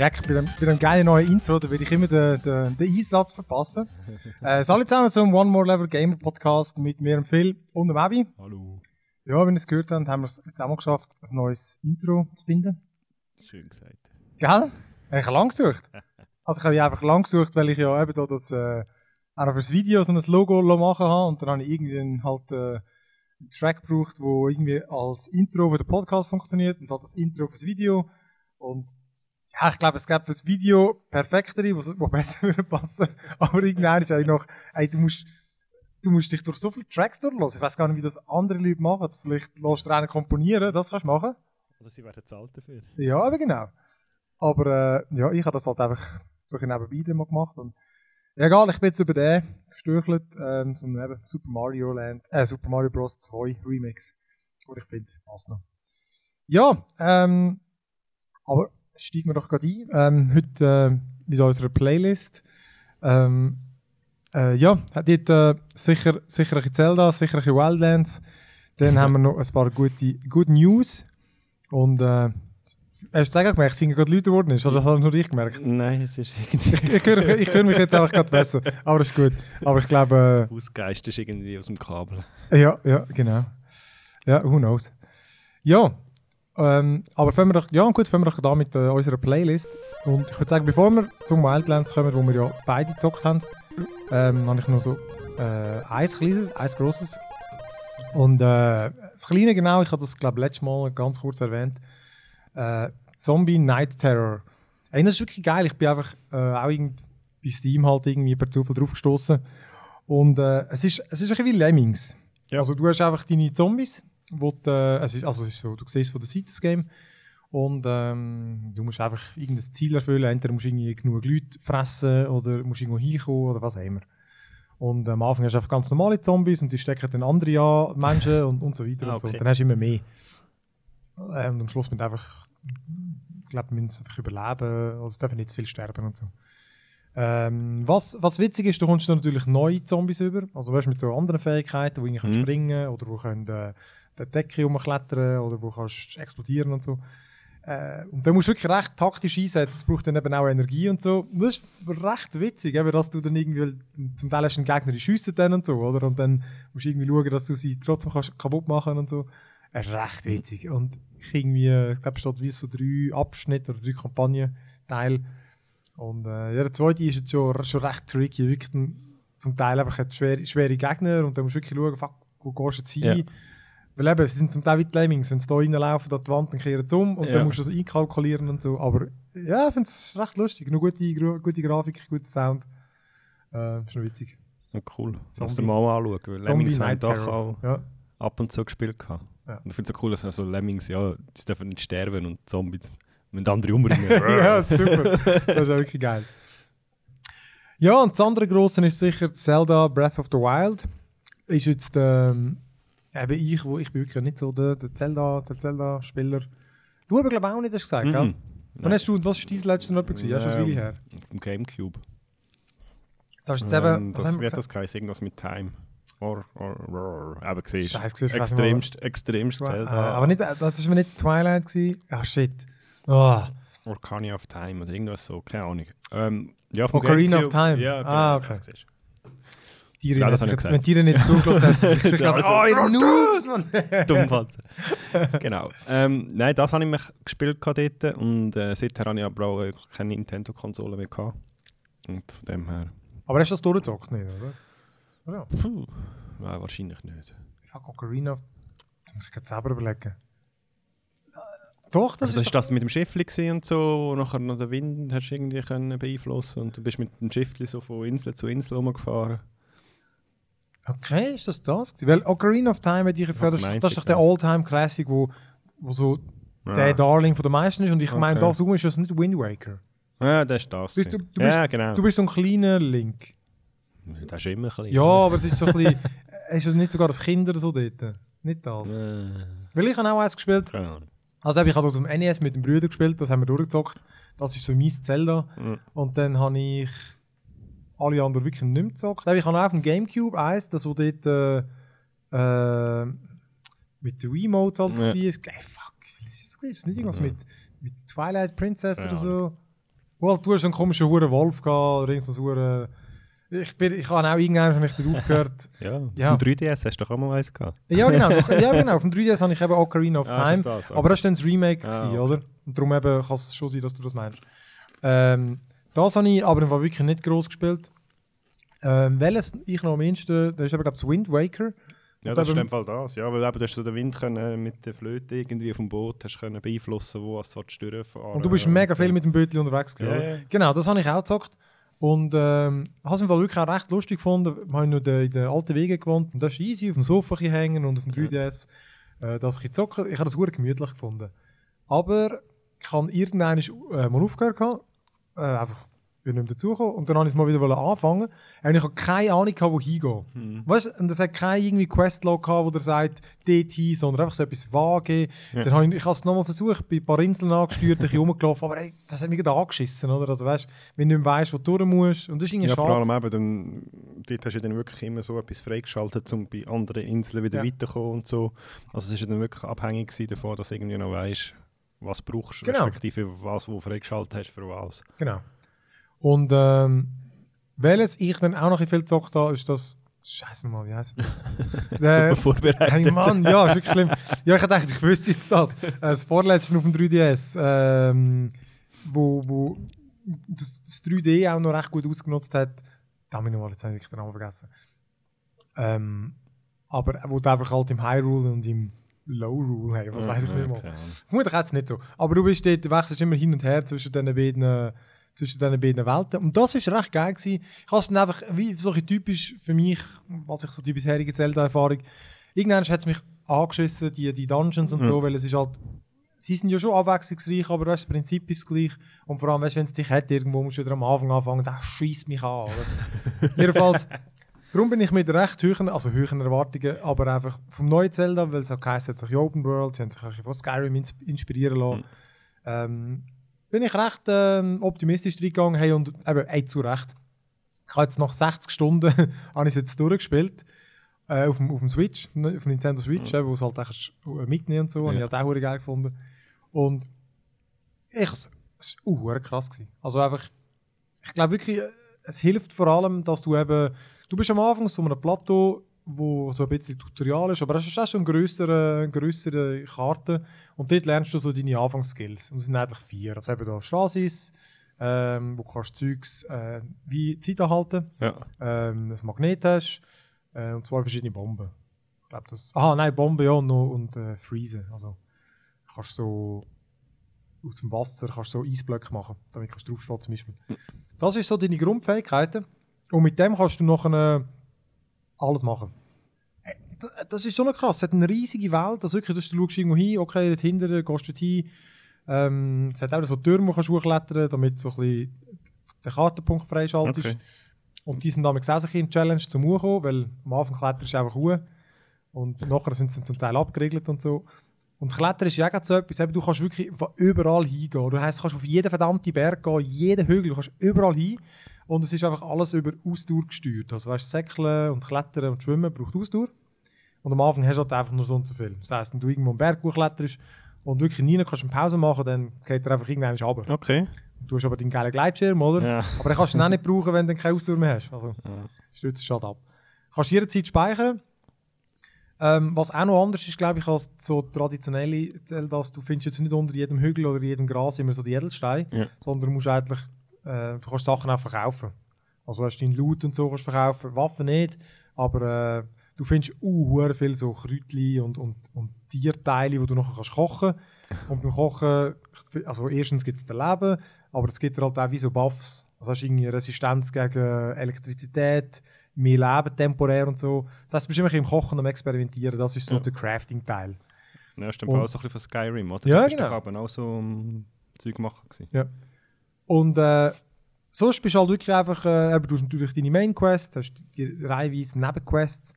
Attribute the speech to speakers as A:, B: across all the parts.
A: Schreck, bei dem, bei dem geilen neuen Intro, da will ich immer den, den, den Einsatz verpassen. äh, alle zusammen zum One More Level Gamer Podcast mit mir, dem Phil und dem Abi.
B: Hallo.
A: Ja, wenn ihr es gehört habt, haben wir es jetzt auch mal geschafft, ein neues Intro zu finden.
B: Schön gesagt.
A: Gell? Ich habe lang gesucht. Also ich habe einfach lang gesucht, weil ich ja eben da das, äh, auch noch fürs Video so ein Logo machen habe und dann habe ich irgendwie halt, äh, einen Track gebraucht, wo irgendwie als Intro für den Podcast funktioniert und halt das Intro fürs Video und ja, ich glaube, es gäbe fürs Video perfektere, wo, wo besser würde passen. Aber irgendwann ist eigentlich noch, ey, du musst, du musst dich durch so viele Tracks durchlassen. Ich weiß gar nicht, wie das andere Leute machen. Vielleicht lässt du einen komponieren, das kannst du machen.
B: Oder sie werden zahlt dafür.
A: Ja, aber genau. Aber äh, ja, ich habe das halt einfach so ein nebenbei mal gemacht. Und, ja, egal, ich bin jetzt über den gestürchelt, ähm, so ein eben Super Mario Land, äh, Super Mario Bros. 2 Remix. Und ich finde, passt noch. Ja, ähm, aber steigen wir doch gerade ein. Ähm, heute äh, mit unserer Playlist. Ähm, äh, ja, hat dort äh, sicher, sicher ein Zelda, sicher ein Wildlands. Dann haben wir noch ein paar gute, gute News. Und äh, hast du es gemerkt, sind gerade Leute geworden ist? Oder das habe nur ich gemerkt?
B: Nein, es ist irgendwie.
A: Ich, ich, höre, ich höre mich jetzt einfach gerade besser. Aber das ist gut. Aber ich glaube.
B: Ausgeist ist irgendwie aus dem Kabel.
A: Äh, ja, ja, genau. Ja, who knows. Ja, ähm, aber fangen wir doch, ja gut, fangen wir doch da mit äh, unserer Playlist. Und ich würde sagen, bevor wir zum Wildlands kommen, wo wir ja beide gezockt haben, ähm, habe ich noch so äh, eins kleines, eins grosses. Und äh, das Kleine genau, ich habe das glaube letztes Mal ganz kurz erwähnt, äh, Zombie Night Terror. Ey, das ist wirklich geil. Ich bin einfach äh, auch bei Steam halt irgendwie per Zufall drauf gestoßen. Und äh, es, ist, es ist ein bisschen wie Lemmings.
B: Ja.
A: Also du hast einfach deine Zombies, wo du, äh, es ist, also es ist so, du siehst von der Seite das Game und ähm, du musst einfach irgendein Ziel erfüllen. Entweder musst du irgendwie genug Leute fressen oder musst irgendwo hinkommen oder was auch immer. Und am Anfang hast du einfach ganz normale Zombies und die stecken dann andere an, Menschen und, und so weiter
B: Ah,
A: und so.
B: okay.
A: Und dann hast du immer mehr. Äh, und am Schluss müssen einfach, ich glaube, müssen einfach überleben, also es dürfen nicht zu viel sterben und so. Ähm, was, was witzig ist, du kommst dann natürlich neue Zombies über, also weißt, mit so anderen Fähigkeiten, die
B: Mhm.
A: können springen oder wo können äh, die Decke rumklettern oder wo kannst explodieren und so. Äh, und da musst du wirklich recht taktisch einsetzen, es braucht dann eben auch Energie und so. Und das ist recht witzig, eben, dass du dann irgendwie, zum Teil hast du einen Gegner, die schiessen dann und so, oder? Und dann musst du irgendwie schauen, dass du sie trotzdem kannst kaputt machen und so. Äh, recht witzig. Und ich irgendwie, ich glaube, es steht wie so drei Abschnitte oder drei Kampagnenteile. Und äh, ja, der zweite ist jetzt schon, schon recht tricky. Wirklich dann, zum Teil einfach schwere, schwere Gegner und dann musst du wirklich schauen, fuck, wo gehst du jetzt hin?
B: Ja.
A: Weil eben, sie sind zum Teil wie die Lemmings. Wenn sie da reinlaufen, an die Wand, dann kehren sie um und
B: Ja.
A: dann musst du das einkalkulieren und so. Aber ja, ich finde es recht lustig. Nur gute, gute Grafik, guter Sound. Äh, ist noch witzig.
B: Ja, cool.
A: Zombie-
B: Lass dir mal anschauen. Weil Lemmings haben doch auch
A: Ja.
B: ab und zu gespielt. gehabt.
A: Ja.
B: Und ich finde es so cool, dass also Lemmings, ja, sie dürfen nicht sterben und Zombies müssen andere umbringen.
A: ja, super. Das ist auch wirklich geil. Ja, und das andere grosse ist sicher Zelda Breath of the Wild. Ist jetzt ähm, eben ich, wo ich bin wirklich nicht so der, der Zelda, der Zelda-Spieler. Du aber glaube ich auch nicht, hast du gesagt, gell?
B: Mhm.
A: Wann hast du, was war dein letztes Mal? gewesen? Ja, schon eine Weile her.
B: Dem Gamecube.
A: Das ist jetzt
B: Ähm,
A: eben, was
B: das wird das geheißen, irgendwas mit Time. Or, or, or. Aber siehst
A: du,
B: extremst, extremst
A: Äh,
B: Zelda.
A: aber nicht, das war mir nicht Twilight gewesen. Ah, shit. Oh.
B: Orcania of Time oder irgendwas so, keine Ahnung. Ähm, ja,
A: Ocarina of
B: Gamecube-
A: Time.
B: Ja, genau,
A: Ah, okay. Tiere
B: Ja, das ich
A: wenn Tiere nicht zugelassen hätten, sie sich gedacht,
B: also-
A: oh, ihr Noobs, Mann.
B: Dummfatzen. genau. Ähm, nein, das habe ich mich gespielt dort und äh, seither habe ich aber auch keine Nintendo-Konsole mehr gehabt. Und von dem her,
A: Aber hast du das durchgezockt nicht, oder? Ja.
B: puh, nein, wahrscheinlich nicht.
A: Fuck, Ocarina. Das muss ich jetzt selber überlegen. Doch, das
B: Also das
A: ist
B: ist das mit dem Schiffli und so, und nachher noch den Wind hast du irgendwie können beeinflussen und du bist mit dem Schiffli so von Insel zu Insel rumgefahren.
A: Okay, ist das das? Weil Ocarina of Time, hätte ich jetzt gesagt, das, ist- das ist doch der
B: das.
A: All-Time-Classic, wo, wo so der Darling von den meisten ist. Und ich meine,
B: Okay.
A: da so ist das nicht Wind Waker.
B: Ja, das ist das.
A: Du, du, du, bist,
B: ja, genau.
A: du bist so ein kleiner Link.
B: das ist immer ein bisschen.
A: Ja, aber es ist so ein bisschen. ist es nicht sogar das Kinder so dort? Nicht das.
B: Äh,
A: Weil ich habe auch eins gespielt.
B: keine Ahnung.
A: Also ich habe das auf dem NES mit dem Bruder gespielt, das haben wir durchgezockt. Das ist so mein Zelda. Und dann habe ich alle anderen wirklich nicht mehr gezockt. Ich habe auch auf dem Gamecube eins, das wo dort äh, äh, mit der Wiimote halt
B: Ja.
A: war. Ey, fuck, was ist das? Ist nicht irgendwas
B: Mhm.
A: mit, mit Twilight Princess
B: Keine
A: oder so? Wo halt, du hast einen komischen Huren Wolf gehabt, oder irgendein so Huren... Ich, bin, ich habe auch irgendwann hab ich aufgehört.
B: Ja,
A: Ja.
B: auf dem 3DS hast du doch auch mal eins gehabt.
A: ja, genau. Ja, genau. Auf dem 3DS habe ich eben Ocarina of
B: Ah,
A: Time.
B: das,
A: Aber das war dann das Remake,
B: Ah,
A: gewesen,
B: okay.
A: oder? Und darum eben kann es schon sein, dass du das meinst. Ähm, das habe ich aber im Fall wirklich nicht groß gespielt. Ähm, welches ich noch am ehesten, das ist eben, glaube ich, das Wind Waker.
B: Ja, das ist in dem Fall das. Ja, weil eben, du hast so den Wind können, mit der Flöte irgendwie vom Boot hast können beeinflussen, wo es durchfahren
A: Und du bist mega viel mit dem Bötli unterwegs gewesen,
B: Ja.
A: Genau, das habe ich auch gezockt. Und ähm, habe es im Fall wirklich auch recht lustig gefunden. Wir haben nur in den alten Wegen gewohnt und das ist easy, auf dem Sofa hängen und auf dem 3DS. Äh, das ich zocken. Ich habe das sehr gemütlich gefunden. Aber ich habe irgendwann äh, mal aufgehört. gehabt. Äh, einfach bin nicht mehr dazugekommen. Und dann habe ich es mal wieder anfangen. Und ich habe keine Ahnung, gehabt, wo hingehen.
B: Hm.
A: Weißt du, und es hat kein irgendwie Questlog gehabt, wo der sagt, dort hin, sondern einfach so etwas vage.
B: Ja.
A: Dann habe ich, ich habe es nochmal versucht, bei ein paar Inseln angesteuert, ein bisschen rumgelaufen, aber ey, das hat mich gerade angeschissen, oder? Also weißt, wenn du nicht weißt, wo du durch musst. Und das ist irgendwie
B: Ja,
A: schade.
B: vor allem eben, dann, dort hast du dann wirklich immer so etwas freigeschaltet, um bei anderen Inseln wieder
A: Ja.
B: weiterzukommen und so. Also es ist dann wirklich abhängig davon, dass du irgendwie noch weißt, was brauchst,
A: Genau.
B: respektive was du freigeschaltet hast für was.
A: Genau. Und ähm, welches ich dann auch noch ein bisschen viel gezockt habe, ist das. Scheiße mal, wie heißt das?
B: Vorbereitet.
A: Hey Mann, ja, ist wirklich schlimm. Ja, ich dachte, ich wüsste jetzt das. Äh, Das vorletzte auf dem 3DS, ähm, wo, wo das, das 3D auch noch recht gut ausgenutzt hat. Da habe ich noch mal, jetzt habe ich den Namen vergessen. Ähm, aber wo du einfach halt im High Rule und im Low Rule, hey, was weiß ich nicht.
B: Okay.
A: Vermutlich ist es nicht so. Aber du bist dort, wechselst immer hin und her zwischen diesen beiden, zwischen diesen beiden Welten. Und das war recht geil. Gewesen. Ich habe es dann einfach, wie so ein bisschen typisch für mich, was ich so die bisherige Zelda-Erfahrung, irgendwann hat es mich angeschissen, die, die Dungeons und so, weil es ist halt, sie sind ja schon abwechslungsreich, aber weißt, das Prinzip ist gleich. Und vor allem, weißt, wenn es dich hat, irgendwo musst du wieder am Anfang anfangen, das schießt mich an. Oder? Jedenfalls, darum bin ich mit recht hohen, also hohen Erwartungen, aber einfach vom neuen Zelda, weil es auch geheißen hat, sich Open World, sie haben sich ein bisschen von Skyrim ins inspirieren lassen. Ähm, bin ich recht ähm, optimistisch reingegangen, hey, und eben, ey, zu Recht. Ich habe jetzt nach 60 Stunden habe ich es jetzt durchgespielt. Äh, auf, dem, auf dem Switch, ne, auf dem Nintendo Switch, eben, wo es halt echt äh, mitnehmen und so, habe ich halt auch geil gefunden. Und ich, es war uh, krass. Gewesen. Also einfach, ich glaube wirklich, äh, es hilft vor allem, dass du eben, du bist am Anfang so einem Plateau, wo so ein bisschen Tutorial ist, aber es ist auch schon eine grössere, eine grössere Karte und dort lernst du so deine Anfangsskills. Und es sind eigentlich vier. Also eben da Stasis, ähm, wo du kannst Zeugs äh, wie Zeit anhalten,
B: Ja.
A: ähm, ein Magnet hast äh, und zwei verschiedene Bomben. Ich glaube das. Aha, nein, Bomben ja und, noch- und äh, Freezen. Also kannst so aus dem Wasser kannst so Eisblöcke machen, damit kannst du draufstehen zum Beispiel. Das ist so deine Grundfähigkeiten und mit dem kannst du nachher äh, alles machen. Äh, Das ist schon krass. Es hat eine riesige Welt. Also wirklich, du schaust irgendwo hin, okay, dort hinten gehst du hin. Ähm, es hat auch so Türme, die du kannst hochklettern damit du so ein bisschen den Kartenpunkt freischaltest.
B: Okay.
A: Und die sind damals auch so ein Challenge zum Hochkommen, weil am Anfang kletterst du einfach hoch. Und nachher sind sie zum Teil abgeriegelt und so. Und Klettern ist ja auch so etwas, du kannst wirklich von überall hingehen. Du heisst, du kannst auf jeden verdammten Berg gehen, jeden Hügel, du kannst überall hin. Und es ist einfach alles über Ausdauer gesteuert. Also weißt, Säckeln und Klettern und Schwimmen braucht Ausdauer. Und am Anfang hast du halt einfach nur so und so viel. Das heisst, wenn du irgendwo einen Berg hochkletterst und wirklich nie kannst eine Pause machen, dann geht er einfach irgendwann runter.
B: Okay.
A: Du hast aber deinen geilen Gleitschirm, oder?
B: Ja.
A: Aber den kannst du dann auch nicht brauchen, wenn du keine Ausdauer mehr hast. Also,
B: Ja.
A: stützt es halt ab. Du kannst jederzeit speichern. Ähm, was auch noch anders ist, glaube ich, als so traditionelle Zeldas, du findest jetzt nicht unter jedem Hügel oder jedem Gras immer so die Edelsteine,
B: Ja.
A: sondern du musst eigentlich, äh, du kannst Sachen auch verkaufen. Also hast du deinen Loot und so kannst verkaufen, Waffen nicht, aber äh, du findest uh, hure viel so Kräutchen und, und, und Tierteile, die du nachher kannst kochen Und beim Kochen, also erstens gibt es das Leben, aber es gibt halt auch wie so Buffs. Also hast du irgendwie Resistenz gegen Elektrizität, mehr Leben temporär und so. Das heißt, du bist immer im Kochen und am Experimentieren, das ist so
B: Ja.
A: der Crafting-Teil.
B: Ja, stimmt
A: Und-
B: auch so ein bisschen von Skyrim, oder?
A: Ja,
B: Da du
A: genau.
B: eben auch so um, Zeug machen gewesen.
A: Und äh, sonst bist du halt wirklich einfach, äh, du hast natürlich deine Main-Quest, hast die reihenweise Nebenquests.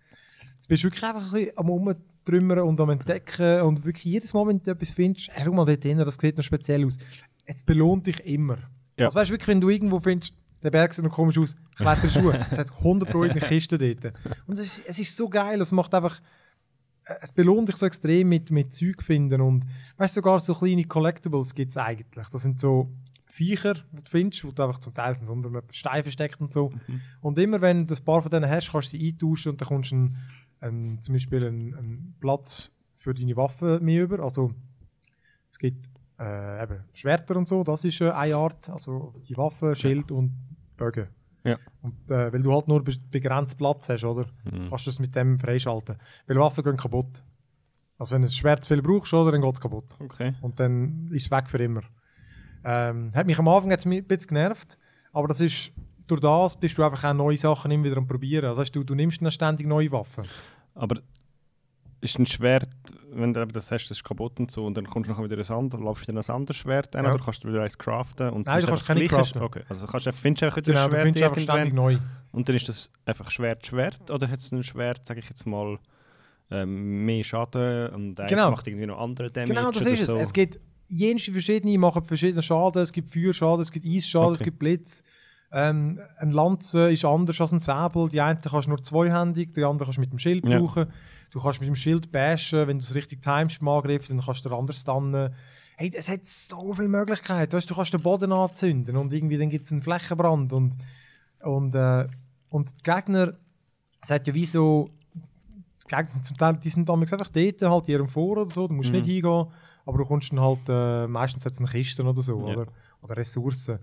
A: Du bist wirklich einfach ein bisschen am Umtrümmern und am Entdecken und wirklich jedes Mal, wenn du etwas findest, hey, schau mal dort hin, das sieht noch speziell aus. Es belohnt dich immer.
B: Ja.
A: Also weißt du wirklich, wenn du irgendwo findest, der Berg sieht noch komisch aus, kletter Schuhe. es hat 100 Pro eine Kiste dort. Und es ist, es ist so geil, es macht einfach, äh, es belohnt dich so extrem mit, mit Zeug finden und weißt du, sogar so kleine Collectibles gibt es eigentlich. Das sind so Viecher, die du findest, wo du einfach zum Teil unter einem Stein versteckt und so. Und immer wenn du ein paar von denen hast, kannst du sie eintauschen und dann kommst du einen, einen, zum Beispiel einen, einen Platz für deine Waffe mehr über. Also es gibt äh, eben Schwerter und so, das ist äh, eine Art, also die Waffe, Schild und Bögen.
B: Ja.
A: Und äh, weil du halt nur be begrenzt Platz hast, oder?
B: Mhm.
A: Kannst du das mit dem freischalten. Weil Waffen gehen kaputt. Also wenn du ein Schwert zu viel brauchst, oder, dann geht es kaputt.
B: Okay.
A: Und dann ist es weg für immer. Ähm, hat mich am Anfang mich ein bisschen genervt, aber das ist, durch das bist du einfach auch neue Sachen immer wieder am probieren. Also heißt, du, du nimmst dann ständig neue Waffen.
B: Aber ist ein Schwert, wenn du das hast, das ist kaputt und so, und dann kommst du noch wieder ein anderes, laufst du dann ein anderes Schwert ein,
A: Ja.
B: oder kannst du wieder eins craften? Und
A: Nein, du kannst keine craften.
B: Okay, also kannst du, einfach- findest du einfach wieder
A: Genau,
B: ein
A: du
B: Schwert
A: findest einfach ständig neu.
B: und dann ist das einfach Schwert, Schwert, oder hat es ein Schwert, sage ich jetzt mal, ähm, mehr Schaden und eins
A: Genau.
B: macht irgendwie noch andere Damage
A: Genau, das ist es.
B: so.
A: Es gibt jenste verschiedene, machen verschiedene Schaden. Es gibt Feuerschaden, es gibt Eisschaden, es
B: Okay.
A: gibt Blitz. Ähm, ein Lanze ist anders als ein Säbel. Die eine kannst du nur zweihändig, die andere kannst du mit dem Schild
B: Ja.
A: brauchen. Du kannst mit dem Schild bashen, wenn du es richtig timest im Angriff, dann kannst du den anderen stunnen. Hey, es hat so viele Möglichkeiten. Weißt, du kannst den Boden anzünden und irgendwie dann gibt es einen Flächenbrand. Und, und, äh, und die Gegner, es hat ja wie so die Gegner sind zum Teil, die sind damals einfach dort, halt in ihrem Vor oder so, du musst
B: Mhm.
A: nicht hingehen, aber du kommst dann halt, äh, meistens es eine Kiste oder so,
B: Ja.
A: oder, oder Ressourcen.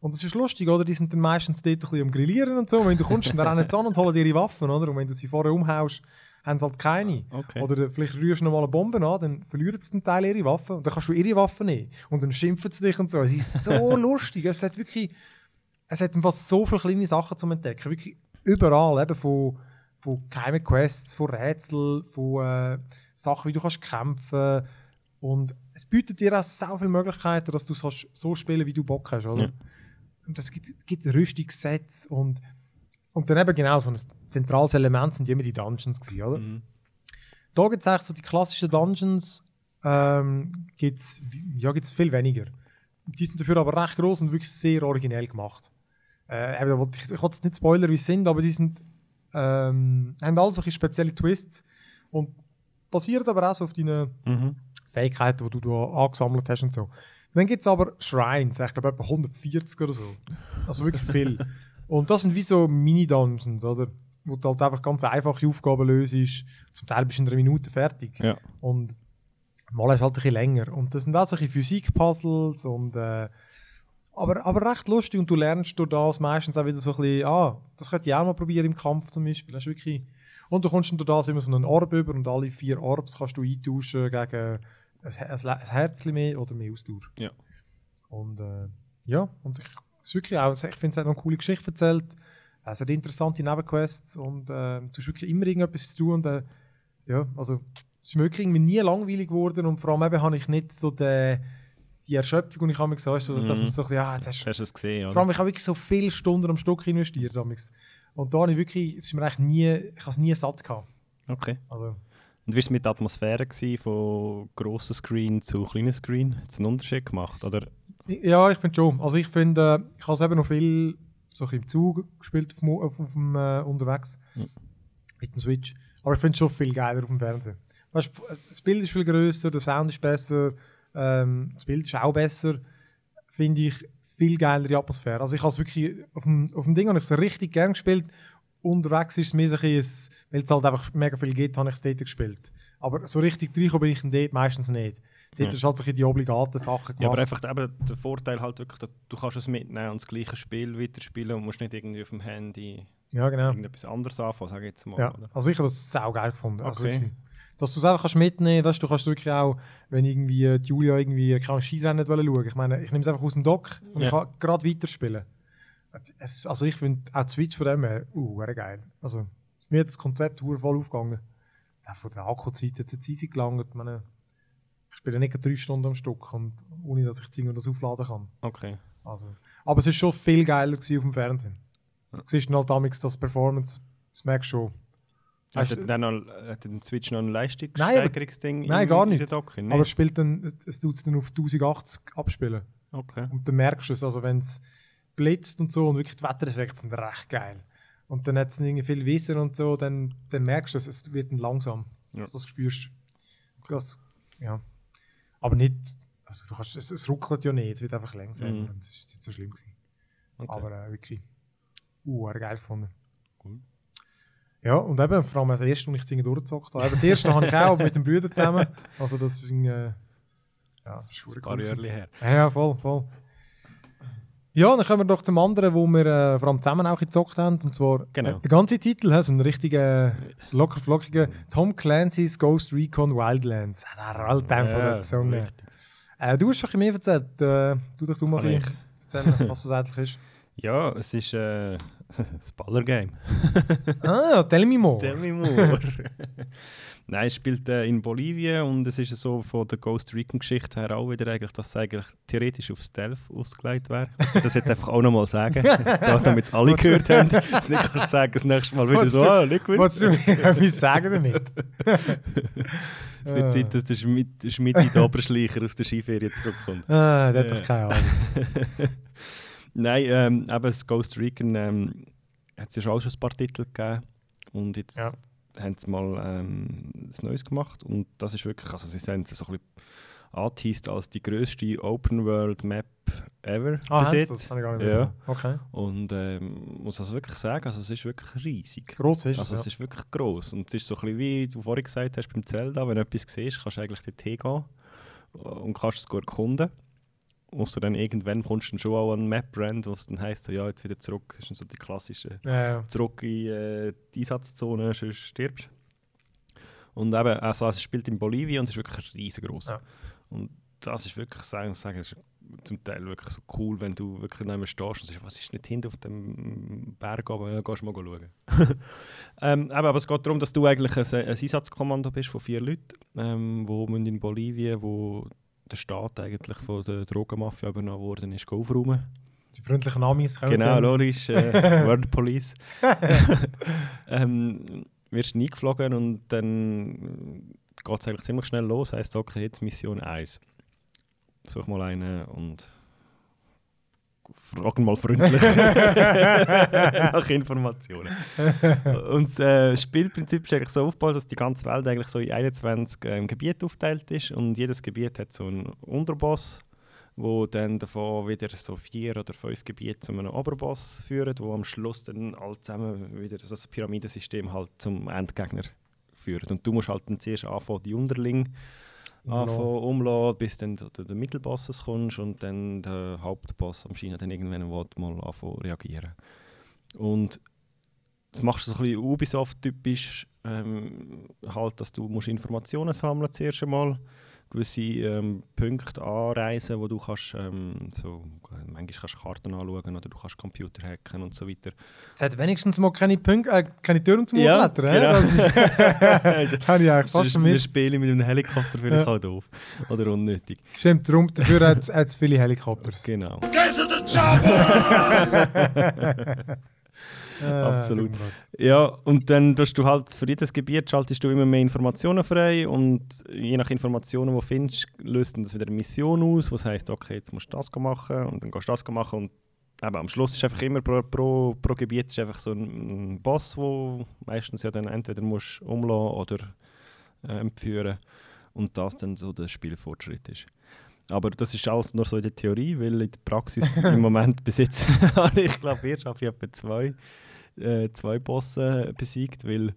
A: Und das ist lustig, oder? Die sind dann meistens dort ein bisschen am Grillieren und so. Und wenn du kommst, dann rennen sie an und holen ihre Waffen, oder? Und wenn du sie vorher umhaust, haben sie halt keine.
B: Okay.
A: Oder vielleicht rührst du noch mal eine Bombe an, dann verlieren sie zum Teil ihre Waffen und dann kannst du ihre Waffen nehmen. Und dann schimpfen sie dich und so. Es ist so lustig. Es hat wirklich, es hat fast so viele kleine Sachen zum Entdecken. Wirklich überall, eben von, von geheimen Quests, von Rätseln, von äh, Sachen, wie du kannst kämpfen Und es bietet dir auch so viele Möglichkeiten, dass du es so spielen wie du Bock hast, oder?
B: Ja.
A: Und es gibt, gibt Rüstungssets und, und dann eben genau so ein zentrales Element sind immer die Dungeons gewesen, oder?
B: Mhm.
A: Da gibt es eigentlich so die klassischen Dungeons, ähm, gibt es ja, gibt's viel weniger. Die sind dafür aber recht groß und wirklich sehr originell gemacht. Äh, eben, wollte ich, ich will jetzt nicht spoilern, wie sie sind, aber die sind, ähm, haben alle solche spezielle Twists und basieren aber auch so auf deinen
B: Mhm.
A: Fähigkeiten, die du da angesammelt hast und so. Dann gibt es aber Shrines, ich glaube etwa 140 oder so. Also wirklich viel. und das sind wie so Mini-Dungeons, oder? Wo du halt einfach ganz einfache Aufgaben löst. Zum Teil bist du in einer Minute fertig.
B: Ja.
A: Und mal ist halt ein bisschen länger. Und das sind auch solche Physik-Puzzles und äh, aber, aber recht lustig und du lernst durch das meistens auch wieder so ein bisschen, ah, das könnte ich auch mal probieren im Kampf zum Beispiel. Das ist wirklich, und du kommst durch das immer so einen Orb über und alle vier Orbs kannst du eintauschen gegen ein, ein, Herzchen mehr oder mehr Ausdauer.
B: Ja.
A: Und äh, ja, und ich, ist wirklich auch, ich finde, es hat noch eine coole Geschichte erzählt. Es hat interessante Nebenquests und äh, du hast wirklich immer irgendetwas zu tun. Und, äh, ja, also es ist mir wirklich irgendwie nie langweilig geworden und vor allem eben habe ich nicht so die, die Erschöpfung, die ich habe gesagt also, dass
B: Mhm.
A: man so, ein bisschen, ja, jetzt hast,
B: Hast du es gesehen,
A: vor
B: oder?
A: allem ich habe wirklich so viele Stunden am Stück investiert. damals. Und da habe ich wirklich, es ist mir echt nie, ich habe es nie satt gehabt.
B: Okay.
A: Also,
B: Und wie war es mit der Atmosphäre gewesen, von grossen Screen zu kleinen Screen? Hat es einen Unterschied gemacht? Oder?
A: Ja, ich finde schon. Also ich finde, ich habe es eben noch viel so im Zug gespielt auf, dem- auf, dem äh, unterwegs
B: Ja.
A: mit dem Switch. Aber ich finde es schon viel geiler auf dem Fernsehen. Weißt, das Bild ist viel größer, der Sound ist besser, ähm, das Bild ist auch besser. Finde ich viel geilere Atmosphäre. Also ich habe es wirklich auf dem, auf dem Ding habe ich es richtig gern gespielt. Unterwegs ist es mir so ein bisschen, weil es halt einfach mega viel gibt, habe ich es dort gespielt. Aber so richtig reinkommen bin ich dort meistens nicht. Dort
B: Ja.
A: ist halt so die obligaten Sachen
B: Ja, aber
A: gemacht.
B: einfach eben der Vorteil halt wirklich, dass du kannst es mitnehmen und das gleiche Spiel weiterspielen und musst nicht irgendwie auf dem Handy
A: ja, genau.
B: irgendetwas anderes anfangen, sage ich jetzt mal.
A: Ja,
B: Oder?
A: also ich habe das sau geil gefunden. Also
B: Okay.
A: wirklich, dass du es einfach kannst mitnehmen kannst, du kannst wirklich auch, wenn irgendwie die Julia irgendwie keine Skirennen wollen schauen, ich meine, ich nehme es einfach aus dem Dock und
B: Ja.
A: ich kann gerade weiterspielen. Es, also ich finde auch die Switch von dem her, uh, geil. Also mir hat das Konzept voll aufgegangen. Ja, von der Akkuzeit hat es jetzt easy gelangt. Ich, meine, ich spiele nicht drei Stunden am Stück und ohne dass ich irgendwie das aufladen kann.
B: Okay.
A: Also, aber es ist schon viel geiler auf dem Fernsehen.
B: Ja.
A: Du siehst halt damals das Performance, das merkst du schon. Weißt du-
B: dann noch, hat der Switch noch ein
A: Nein, aber-
B: Leistungssteigerungsding
A: Nein,
B: in,
A: gar nicht.
B: Docke?
A: Aber es spielt dann, es- es tut es dann auf 1080 abspielen.
B: okay.
A: Und dann merkst du es, also wenn es blitzt und so und wirklich die Wettereffekte sind recht geil. Und dann hat es irgendwie viel Wissen und so, dann, dann merkst du es, es wird dann langsam.
B: Ja.
A: Dass du das spürst. Das, ja. Aber nicht, Also du kannst, es, es ruckelt ja nicht, es wird einfach langsam.
B: Mhm.
A: Und es ist nicht so schlimm gewesen.
B: Okay.
A: Aber äh, wirklich, uh, geil gefunden.
B: Cool.
A: Ja, und eben, vor allem das erste, als ich das Ding durchgezockt habe. Eben, das erste habe ich auch mit den Brüdern zusammen. Also das ist ein, äh, ja, das ist
B: Ein
A: cool.
B: paar Jahre her.
A: Ja, voll, voll. Ja, dann kommen wir doch zum anderen, wo wir äh, vor allem zusammen auch gezockt haben. Und zwar
B: Genau.
A: äh, der ganze Titel, he, so ein richtiger, locker flockiger Tom Clancy's Ghost Recon Wildlands. Der Alltime von der Zunge.
B: richtig.
A: Äh, du hast schon ein bisschen mehr erzählt. Äh, du doch du mal ein bisschen erzählen, was das eigentlich ist.
B: Ja, es ist äh, das Ballergame.
A: Ah, tell me more.
B: Tell me more. Nein, es spielt äh, in Bolivien und es ist so von der Ghost Recon-Geschichte her auch wieder eigentlich, dass es eigentlich theoretisch auf Stealth ausgelegt wäre. Ich will das jetzt einfach auch nochmal sagen, da- damit es alle gehört haben. Dass nicht kannst du sagen, das nächste Mal wieder so, ah, Liquid.
A: Wolltest du mir etwas sagen damit?
B: Es wird Zeit, dass der Schmidt, Schmidt der Oberschleicher aus der Skiferie zurückkommt.
A: Ah, der hat doch keine Ahnung.
B: Nein, ähm, eben das Ghost Recon ähm, hat es ja schon auch schon ein paar Titel gegeben. Und jetzt
A: Ja.
B: Haben sie mal ähm, das Neues gemacht. Und das ist wirklich, also sie es so ein bisschen angeteased als die grösste Open World Map ever
A: Ah,
B: bis jetzt.
A: das? Habe ich gar nicht
B: Ja.
A: mehr. Okay.
B: Und ähm, muss das wirklich sagen, also es ist wirklich riesig.
A: Gross ist
B: Also
A: es,
B: es
A: ja.
B: ist wirklich gross. Und es ist so ein bisschen wie du vorhin gesagt hast beim Zelda, wenn du etwas siehst, kannst du eigentlich dort hingehen und kannst es gut erkunden. Ausser dann irgendwann kommst du schon auch an Map-Brand, wo es dann heisst, so, ja, jetzt wieder zurück. Das ist dann so die klassische
A: Ja,
B: zurück in äh, die Einsatzzone, sonst stirbst Und eben, also es spielt in Bolivien und es ist wirklich riesengroß.
A: Ja.
B: Und das ist wirklich, sagen, sagen, ist zum Teil wirklich so cool, wenn du wirklich neben stehst und sagst, was ist nicht hinten auf dem Berg, aber ja, gehst mal schauen. ähm, eben, aber es geht darum, dass du eigentlich ein, ein Einsatzkommando bist von vier Leuten, ähm, wo in Bolivien, wo der Staat eigentlich von der Drogenmafia übernommen worden ist, aufräumen.
A: Die freundlichen Amis
B: Genau,
A: dann.
B: logisch. Äh, World Police. ähm, wirst eingeflogen und dann geht es eigentlich ziemlich schnell los. Heißt, okay, jetzt Mission 1. Such mal einen und frag ihn mal freundlich nach Informationen. Und das äh, Spielprinzip ist eigentlich so aufgebaut, dass die ganze Welt eigentlich so in 21 ähm, Gebiete aufgeteilt ist und jedes Gebiet hat so einen Unterboss wo dann davon wieder so vier oder fünf Gebiete zu einem Oberboss führen, wo am Schluss dann alle zusammen wieder so das Pyramidensystem halt zum Endgegner führen. Und du musst halt dann zuerst anfangen, die Unterlinge
A: Umlassen.
B: anfangen, umlassen, bis dann zu den Mittelbosses kommst und dann der Hauptboss am Scheinen dann irgendwann mal anfangen reagieren. Und das machst du so ein bisschen Ubisoft-typisch, ähm, halt, dass du musst Informationen sammeln zuerst einmal gewisse ähm, Punkte anreisen, wo du kannst, ähm, so, manchmal kannst du Karten anschauen oder du kannst Computer hacken und so weiter.
A: Es hat wenigstens mal keine, Punkte, äh, keine Türen zum
B: Ja, genau.
A: Das ist- habe ich eigentlich fast vermisst.
B: Spiel mit einem Helikopter vielleicht
A: Ja.
B: auch doof oder unnötig.
A: Stimmt, darum, dafür hat es viele Helikopters.
B: Genau.
C: Get to the chopper!
A: Ah,
B: Absolut. Ja, und dann tust du halt für jedes Gebiet schaltest du immer mehr Informationen frei und je nach Informationen, die du findest, löst dann das wieder eine Mission aus, was heißt, okay, jetzt musst du das machen und dann gehst du das machen und eben, am Schluss ist einfach immer pro, pro, pro Gebiet ist einfach so ein, Boss, wo meistens ja dann entweder musst umlassen oder äh, entführen und das dann so der Spielfortschritt ist. Aber das ist alles nur so in der Theorie, weil in der Praxis im Moment bis jetzt habe ich glaube ich habe ich etwa zwei äh, zwei Bosse besiegt, weil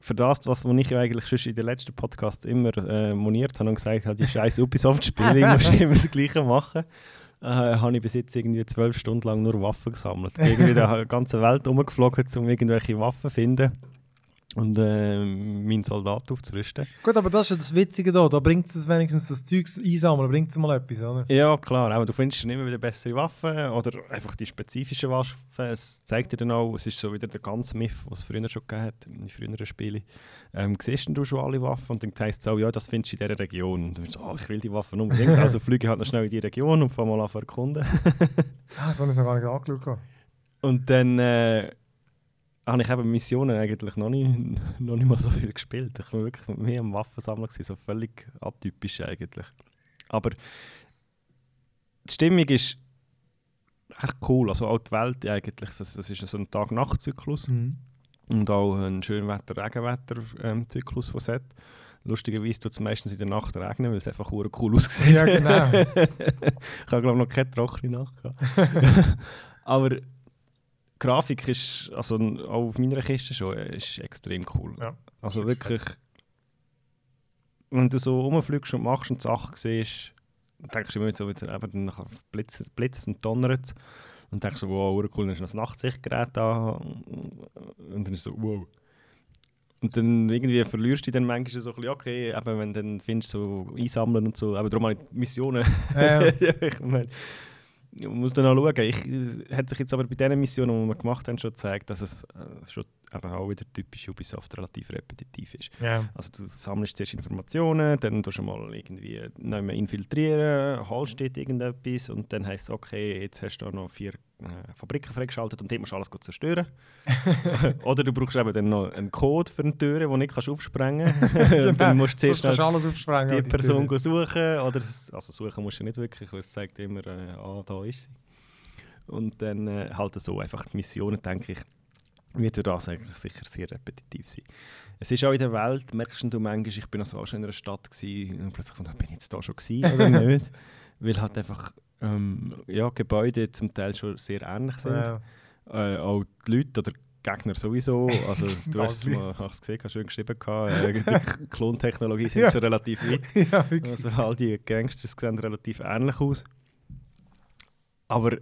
B: für das, was wo ich eigentlich schon in den letzten Podcasts immer äh, moniert habe und gesagt habe, die scheiß Ubisoft-Spiele, ich muss immer das Gleiche machen, äh, habe ich bis jetzt irgendwie zwölf Stunden lang nur Waffen gesammelt. Irgendwie die ganze Welt rumgeflogen, um irgendwelche Waffen zu finden und äh, meinen Soldat aufzurüsten.
A: Gut, aber das ist ja das Witzige da. Da bringt es wenigstens das Zeug einsammeln, bringt es mal etwas, oder?
B: Ja, klar, aber du findest dann immer wieder bessere Waffen oder einfach die spezifischen Waffen. Es zeigt dir dann auch, es ist so wieder der ganze Myth, was es früher schon gegeben hat, in früheren Spielen. Ähm, siehst du schon alle Waffen und dann heisst es auch, ja, das findest du in dieser Region. Und du bist so, oh, ich will die Waffen unbedingt. also fliege halt noch schnell in die Region und fange mal an zu erkunden.
A: Ah, so habe ich es noch gar nicht angeschaut.
B: Und dann äh, habe ich eben Missionen eigentlich noch nicht, noch nicht mal so viel gespielt. Ich war wirklich mehr am Waffensammler, gewesen, so völlig atypisch eigentlich. Aber die Stimmung ist echt cool. Also auch die Welt eigentlich. Das, das ist so ein Tag-Nacht-Zyklus
A: Mhm.
B: und auch ein Schönwetter-Regenwetter-Zyklus, den es hat. Lustigerweise tut es meistens in der Nacht regnen, weil es einfach cool aussieht.
A: Ja, genau.
B: ich habe glaube noch keine trockene Nacht gehabt. Aber Grafik ist, also auch auf meiner Kiste schon, äh, ist extrem cool.
A: Ja.
B: Also wirklich, wenn du so rumfliegst und machst und Sachen siehst, denkst du immer so, wieder, eben, dann blitzt, und donnert. Und denkst so, wow, cool, dann ist noch das Nachtsichtgerät da. Und dann ist so, wow. Und dann irgendwie verlierst du dann manchmal so ein bisschen, okay, eben, wenn du dann findest, so einsammeln und so, aber darum habe ich Missionen.
A: Ja.
B: ich meine, man muss dann auch schauen. Ich, es hat sich jetzt aber bei diesen Missionen, die wir gemacht haben, schon gezeigt, dass es äh, schon eben auch wieder typisch Ubisoft relativ repetitiv ist.
A: ja.
B: Also du sammelst zuerst Informationen, dann du mal irgendwie neu mal infiltrieren, holst dort irgendetwas und dann heisst es, okay, jetzt hast du da noch vier Fabriken freigeschaltet und dort musst du alles gut zerstören. Oder du brauchst eben dann noch einen Code für eine Tür, die du nicht kannst aufsprengen kannst. dann musst du zuerst
A: aufsprengen.
B: die
A: an
B: Person
A: Tür.
B: suchen. Oder also suchen musst du nicht wirklich, weil es zeigt immer, äh, ah, da ist sie. Und dann äh, halt so einfach die Missionen, denke ich, wird das eigentlich sicher sehr repetitiv sein. Es ist auch in der Welt, merkst du manchmal, ich bin also auch schon in einer Stadt gewesen, und plötzlich gefunden, bin ich jetzt da schon gewesen oder nicht? Weil halt einfach ähm, ja, Gebäude zum Teil schon sehr ähnlich sind.
A: Ja.
B: Äh, auch die Leute oder Gegner sowieso. Also du hast es mal hast gesehen, hast schön geschrieben. Äh, die Klontechnologie sind
A: Ja.
B: schon relativ weit.
A: ja.
B: Also all die Gangsters sehen relativ ähnlich aus. Aber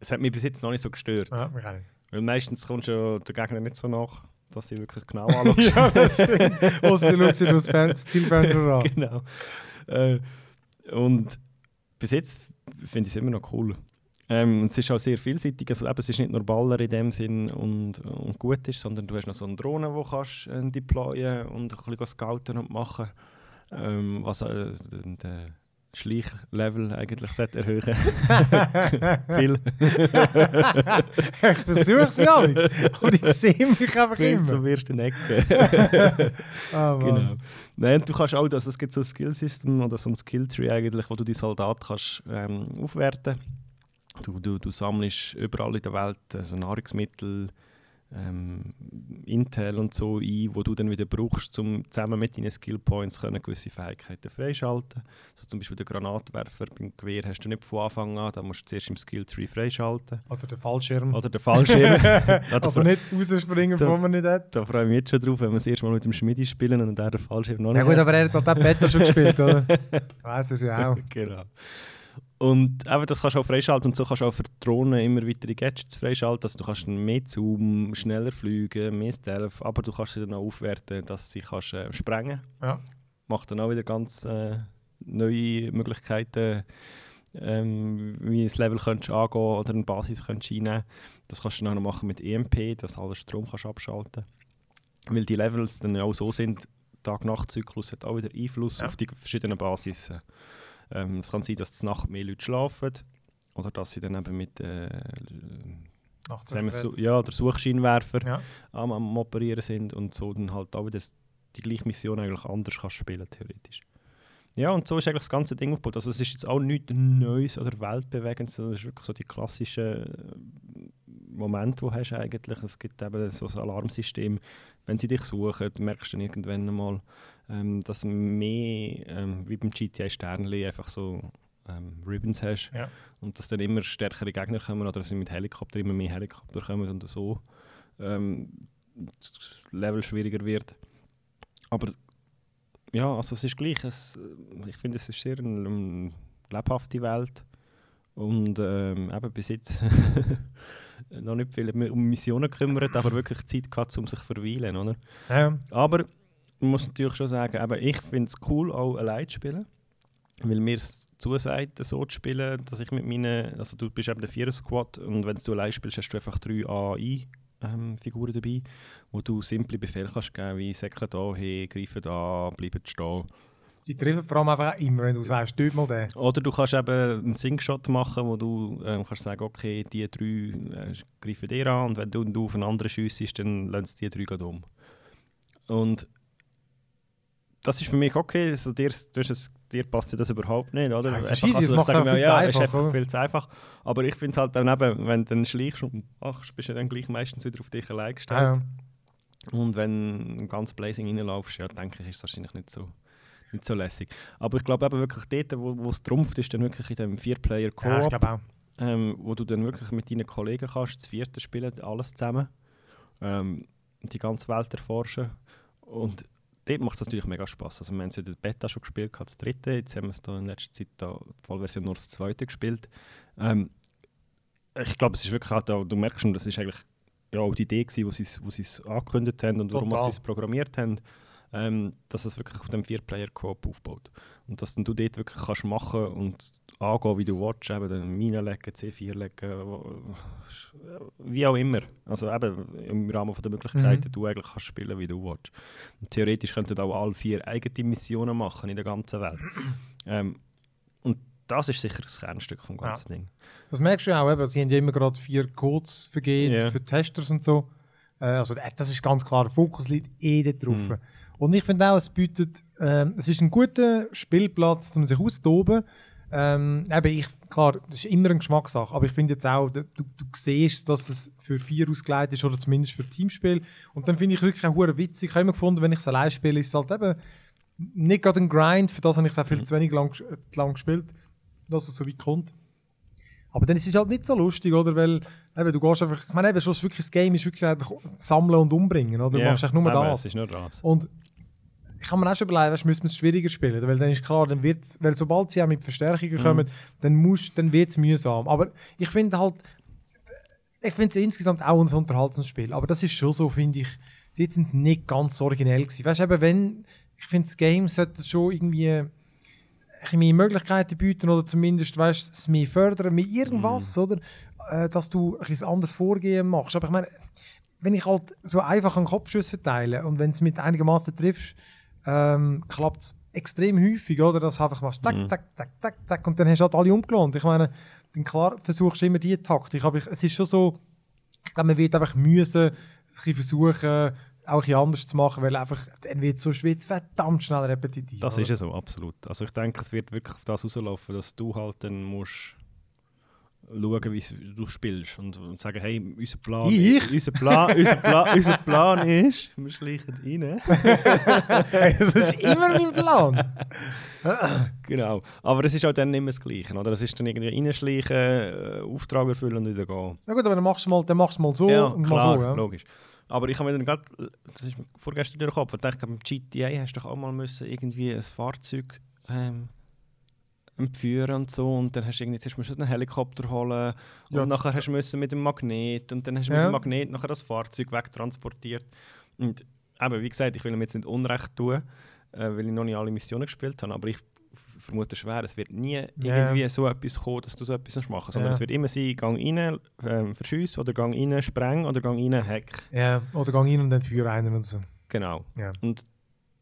B: es hat mich bis jetzt noch nicht so gestört.
A: Ja.
B: Weil meistens kommst du ja der Gegner nicht so nach, dass sie wirklich genau anschaust.
A: ja, das stimmt. Außer du schaust aus Zielfenster an.
B: genau. Äh, und bis jetzt finde ich es immer noch cool. Ähm, es ist auch sehr vielseitig. Also, eben, es ist nicht nur Baller in dem Sinn und, und gut ist, sondern du hast noch so eine Drohne, die kannst äh, deployen und ein bisschen scouten und machen. Ähm, was äh, den Schleichlevel eigentlich erhöhen Viel.
A: ich versuche es ja nicht. Aber ich sehe mich einfach
B: Bis
A: immer.
B: zum ersten Ecke.
A: Ah, Mann.
B: Genau. Nein, du kannst auch, also es gibt so ein Skillsystem oder so ein Skilltree eigentlich, wo du die Soldat kannst ähm, aufwerten. Du, du, du sammelst überall in der Welt also Nahrungsmittel, ähm, Intel und so ein, wo du dann wieder brauchst, um zusammen mit deinen Skillpoints können gewisse Fähigkeiten freischalten. So zum Beispiel den Granatwerfer beim Gewehr hast du nicht von Anfang an, da musst du zuerst im Skilltree freischalten.
A: Oder der Fallschirm.
B: Oder der Fallschirm. Ja,
A: also nicht rausspringen,
B: Da-
A: bevor man nicht hat.
B: da freue ich mich jetzt schon drauf, wenn wir das erste Mal mit dem Schmidi spielen und der den Fallschirm noch
A: Ja
B: nicht
A: gut,
B: hat.
A: aber er hat noch den Beta schon gespielt, oder? Ich weiss es ja auch.
B: genau. Und eben, das kannst du auch freischalten und so kannst du auch für Drohnen immer weitere Gadgets freischalten. Also du kannst mehr Zoom, schneller fliegen, mehr Stealth, aber du kannst sie dann auch aufwerten, dass sie kannst, äh, sprengen
A: Ja.
B: Macht dann auch wieder ganz äh, neue Möglichkeiten, ähm, wie das Level könntest angehen oder eine Basis könntest einnehmen Das kannst du dann auch noch machen mit EMP, dass du alles Strom kannst abschalten Weil die Levels dann auch so sind, Tag-Nacht-Zyklus hat auch wieder Einfluss
A: Ja.
B: auf die verschiedenen Basis. Ähm, es kann sein, dass die Nacht mehr Leute schlafen oder dass sie dann eben mit äh, ja, der Suchscheinwerfer
A: Ja.
B: am, am Operieren sind und so dann halt auch wieder die gleiche Mission eigentlich anders kannst spielen, theoretisch. Ja, und so ist eigentlich das ganze Ding aufgebaut. Also es ist jetzt auch nichts Neues oder Weltbewegendes, sondern es ist wirklich so die klassischen äh, Momente, die du hast eigentlich. Es gibt eben so ein Alarmsystem. Wenn sie dich suchen, merkst du dann irgendwann einmal, ähm, dass du mehr, ähm, wie beim GTA Sternli, einfach so ähm, Ribbons hast.
A: Ja.
B: Und dass dann immer stärkere Gegner kommen oder dass mit Helikopter immer mehr Helikopter kommen und so ähm, das Level schwieriger wird. Aber ja, also es ist gleich. Es, ich finde, es ist sehr eine, eine lebhafte Welt. Und ähm, eben bis jetzt noch nicht viel um Missionen gekümmert, aber wirklich Zeit gehabt, um sich zu verweilen. Oder?
A: Ja.
B: Aber man muss natürlich schon sagen, eben, ich finde es cool, auch allein zu spielen. Weil mir es zusagt, so zu spielen, dass ich mit meinen, also du bist eben der Vierer-Squad und wenn du allein spielst, hast du einfach drei AI-Figuren dabei, wo du simple Befehle kannst geben, wie «Säckle da, hey, greife da, bleibe stehen».
A: Die treffen vor allem einfach immer, wenn du sagst, tut mal den.
B: Oder du kannst eben einen Singshot machen, wo du ähm, kannst sagen, okay, die drei äh, greifen dir an und wenn du, du auf einen anderen schiessest, dann lassen die drei um. Und das ist für mich okay, also dir, es, dir passt ja das überhaupt nicht, oder?
A: Ja, es ist
B: Einfach,
A: easy, es
B: ich
A: macht
B: mir,
A: viel zu
B: ja, es ist
A: einfach,
B: viel zu einfach. Aber ich finde es halt dann eben, wenn du dann schleichst und machst, bist du dann gleich meistens wieder auf dich allein gestellt.
A: Ja, ja.
B: Und wenn du ganz Blazing reinlaufst, ja, denke ich, ist es wahrscheinlich nicht so, nicht so lässig. Aber ich glaube eben wirklich dort, wo es trumpft, ist dann wirklich in dem Vier-Player
A: Ja, glaube auch.
B: ähm, wo du dann wirklich mit deinen Kollegen kannst, das vierte spielen, alles zusammen. Ähm, die ganze Welt erforschen. Und dort macht es natürlich mega Spaß. Also wir haben es in der Beta schon gespielt, das dritte. Jetzt haben wir es da in letzter Zeit da, die Vollversion nur das zweite gespielt. Ähm, ich glaube, es ist wirklich auch- du merkst schon, das ist eigentlich ja, auch die Idee gewesen, wo sie wo sie es angekündigt haben und warum sie es programmiert haben, ähm, dass es wirklich auf dem Vier-Player-Coop aufbaut. Und dass dann du dort wirklich kannst machen und angehen, wie du willst, eben dann Minen legen, C4 legen, wo- wie auch immer. Also eben im Rahmen von der Möglichkeiten,
A: Mhm.
B: du eigentlich kannst spielen, wie du willst. Und theoretisch könnten auch alle vier eigene Missionen machen in der ganzen Welt. ähm, und das ist sicher das Kernstück vom ganzen Ding.
A: Das merkst du ja auch, eben, sie haben ja immer gerade vier Codes vergeben
B: Ja.
A: für Testers und so. Äh, also äh, das ist ganz klar, der Fokus liegt eh dort drauf.
B: Mhm.
A: Und ich finde auch, es bietet, ähm, es ist ein guter Spielplatz, um sich auszutoben. Ähm, eben ich, klar, das ist immer eine Geschmackssache, aber ich finde jetzt auch, du, du siehst, dass es für vier ausgelegt ist oder zumindest für Teamspiel. Und dann finde ich wirklich auch witzig. Ich habe immer gefunden, wenn ich es allein spiele, ist es halt eben nicht gerade ein Grind, für das habe ich es auch viel zu wenig lang, äh, lang gespielt, dass es so weit kommt. Aber dann ist es halt nicht so lustig, oder? Weil eben, du gehst einfach, ich meine, eben, schon wirklich das Game ist wirklich einfach sammeln und umbringen, oder? Du machst echt nur das.
B: Ist nur das.
A: Und ich kann mir auch schon überlegen, weißt, müssen wir es schwieriger spielen, weil dann ist klar, dann wird, weil sobald sie auch mit Verstärkungen kommen, dann, musst- dann wird es mühsam. Aber ich finde halt, ich finde es insgesamt auch ein unterhaltsames Spiel, aber das ist schon so, finde ich, jetzt sind nicht ganz so originell gewesen. Weißt eben, wenn, ich finde, das Game sollte schon irgendwie mehr Möglichkeiten bieten oder zumindest, weißt, es mehr fördern, mit irgendwas, oder? Äh, dass du ein anderes Vorgehen machst. Aber ich meine, wenn ich halt so einfach einen Kopfschuss verteile und wenn es mit einigermaßen triffst, ähm, klappt es extrem häufig, oder? Dass du einfach machst, zack, zack, zack, zack, zack, und dann hast du halt alle umgelohnt. Ich meine, dann klar versuchst du immer die Taktik, aber ich, es ist schon so, ich glaube, man wird einfach müssen, ein versuchen, auch ein anders zu machen, weil einfach, dann wird so wird's verdammt schnell repetitiv.
B: Das
A: oder?
B: ist es so, absolut. Also ich denke, es wird wirklich auf das rauslaufen, dass du halt dann musst schauen, wie du spielst und, und sagen, hey, unser Plan,
A: Ich?
B: unser Plan, unser Plan, unser Plan ist, wir schleichen rein.
A: Hey, das ist immer mein Plan.
B: genau. Aber es ist auch dann nicht mehr das Gleiche, oder? Es ist dann irgendwie reinschleichen, äh, Auftrag erfüllen und wieder gehen.
A: Ja gut, aber dann machst du mal, dann machst du mal so
B: ja,
A: und
B: klar,
A: mal so. Ja.
B: logisch. Aber ich habe mir dann gerade, das ist mir vorgestern durch den Kopf, ich dachte, beim GTA hast du doch auch mal müssen irgendwie ein Fahrzeug ähm, entführen und so und dann hast du irgendwie zuerst musst du einen Helikopter holen und
A: Ja,
B: nachher hast du müssen mit dem Magnet und dann hast du
A: Ja.
B: mit dem Magnet nachher das Fahrzeug wegtransportiert und eben, wie gesagt, ich will ihm jetzt nicht Unrecht tun, äh, weil ich noch nicht alle Missionen gespielt habe, aber ich vermute schwer, es wird nie irgendwie so etwas kommen, dass du so etwas machen sondern
A: Ja.
B: es wird immer sein, gang rein, ähm, verschiessen oder gang rein, spreng oder gang rein, hack.
A: Ja, oder gang rein und dann führ einen und so.
B: Genau.
A: Ja.
B: Und